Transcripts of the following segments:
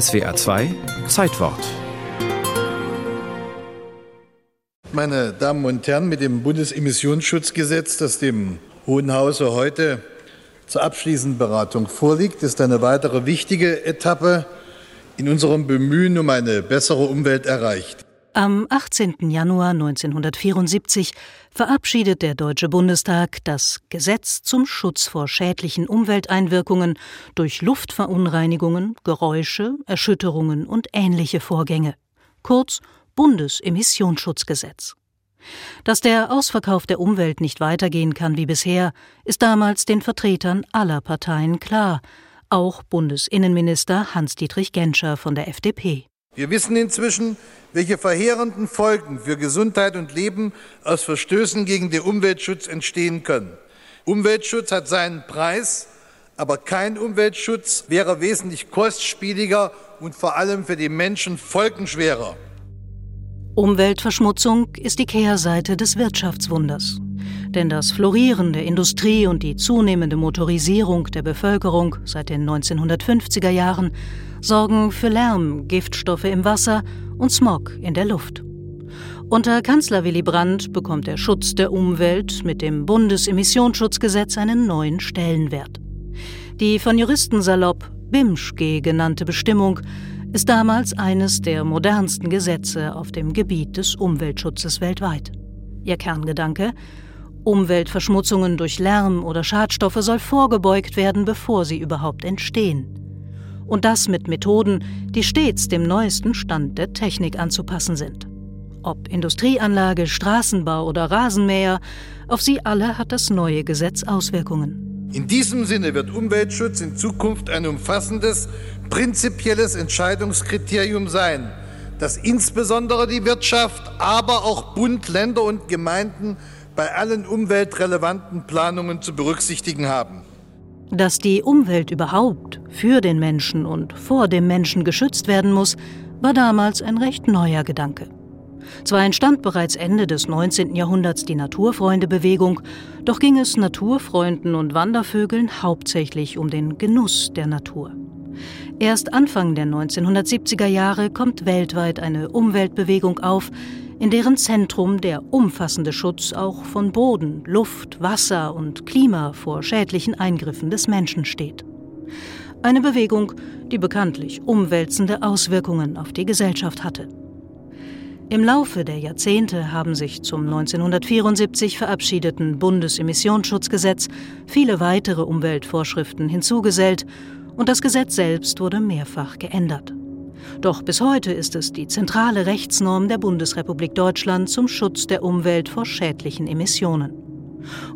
SWA 2 Zeitwort. Meine Damen und Herren, mit dem Bundesemissionsschutzgesetz, das dem Hohen Hause heute zur abschließenden Beratung vorliegt, ist eine weitere wichtige Etappe in unserem Bemühen um eine bessere Umwelt erreicht. Am 18. Januar 1974 verabschiedet der Deutsche Bundestag das Gesetz zum Schutz vor schädlichen Umwelteinwirkungen durch Luftverunreinigungen, Geräusche, Erschütterungen und ähnliche Vorgänge, kurz Bundesemissionsschutzgesetz. Dass der Ausverkauf der Umwelt nicht weitergehen kann wie bisher, ist damals den Vertretern aller Parteien klar, auch Bundesinnenminister Hans-Dietrich Genscher von der FDP. Wir wissen inzwischen, welche verheerenden Folgen für Gesundheit und Leben aus Verstößen gegen den Umweltschutz entstehen können. Umweltschutz hat seinen Preis, aber kein Umweltschutz wäre wesentlich kostspieliger und vor allem für die Menschen folgenschwerer. Umweltverschmutzung ist die Kehrseite des Wirtschaftswunders. Denn das Florieren der Industrie und die zunehmende Motorisierung der Bevölkerung seit den 1950er Jahren sorgen für Lärm, Giftstoffe im Wasser und Smog in der Luft. Unter Kanzler Willy Brandt bekommt der Schutz der Umwelt mit dem Bundesemissionsschutzgesetz einen neuen Stellenwert. Die von Juristen salopp BIMSCHG genannte Bestimmung ist damals eines der modernsten Gesetze auf dem Gebiet des Umweltschutzes weltweit. Ihr Kerngedanke Umweltverschmutzungen durch Lärm oder Schadstoffe soll vorgebeugt werden, bevor sie überhaupt entstehen und das mit Methoden, die stets dem neuesten Stand der Technik anzupassen sind. Ob Industrieanlage, Straßenbau oder Rasenmäher, auf sie alle hat das neue Gesetz Auswirkungen. In diesem Sinne wird Umweltschutz in Zukunft ein umfassendes, prinzipielles Entscheidungskriterium sein, das insbesondere die Wirtschaft, aber auch Bund, Länder und Gemeinden bei allen umweltrelevanten Planungen zu berücksichtigen haben. Dass die Umwelt überhaupt für den Menschen und vor dem Menschen geschützt werden muss, war damals ein recht neuer Gedanke. Zwar entstand bereits Ende des 19. Jahrhunderts die Naturfreundebewegung, doch ging es Naturfreunden und Wandervögeln hauptsächlich um den Genuss der Natur. Erst Anfang der 1970er Jahre kommt weltweit eine Umweltbewegung auf, in deren Zentrum der umfassende Schutz auch von Boden, Luft, Wasser und Klima vor schädlichen Eingriffen des Menschen steht. Eine Bewegung, die bekanntlich umwälzende Auswirkungen auf die Gesellschaft hatte. Im Laufe der Jahrzehnte haben sich zum 1974 verabschiedeten Bundesemissionsschutzgesetz viele weitere Umweltvorschriften hinzugesellt und das Gesetz selbst wurde mehrfach geändert. Doch bis heute ist es die zentrale Rechtsnorm der Bundesrepublik Deutschland zum Schutz der Umwelt vor schädlichen Emissionen.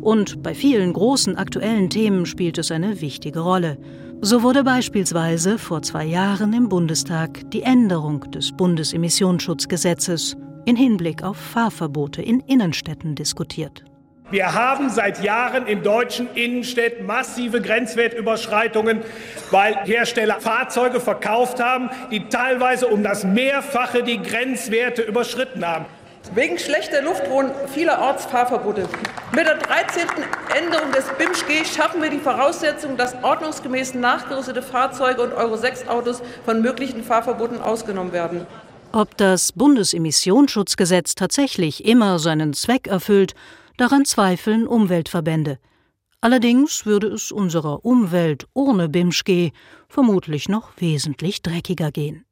Und bei vielen großen aktuellen Themen spielt es eine wichtige Rolle. So wurde beispielsweise vor zwei Jahren im Bundestag die Änderung des Bundesemissionsschutzgesetzes in Hinblick auf Fahrverbote in Innenstädten diskutiert. Wir haben seit Jahren in deutschen Innenstädten massive Grenzwertüberschreitungen, weil Hersteller Fahrzeuge verkauft haben, die teilweise um das Mehrfache die Grenzwerte überschritten haben. Wegen schlechter Luft drohen vielerorts Fahrverbote. Mit der 13. Änderung des BIMSCG schaffen wir die Voraussetzung, dass ordnungsgemäß nachgerüstete Fahrzeuge und Euro-6-Autos von möglichen Fahrverboten ausgenommen werden. Ob das Bundesemissionsschutzgesetz tatsächlich immer seinen Zweck erfüllt, Daran zweifeln Umweltverbände. Allerdings würde es unserer Umwelt ohne BIMSCG vermutlich noch wesentlich dreckiger gehen.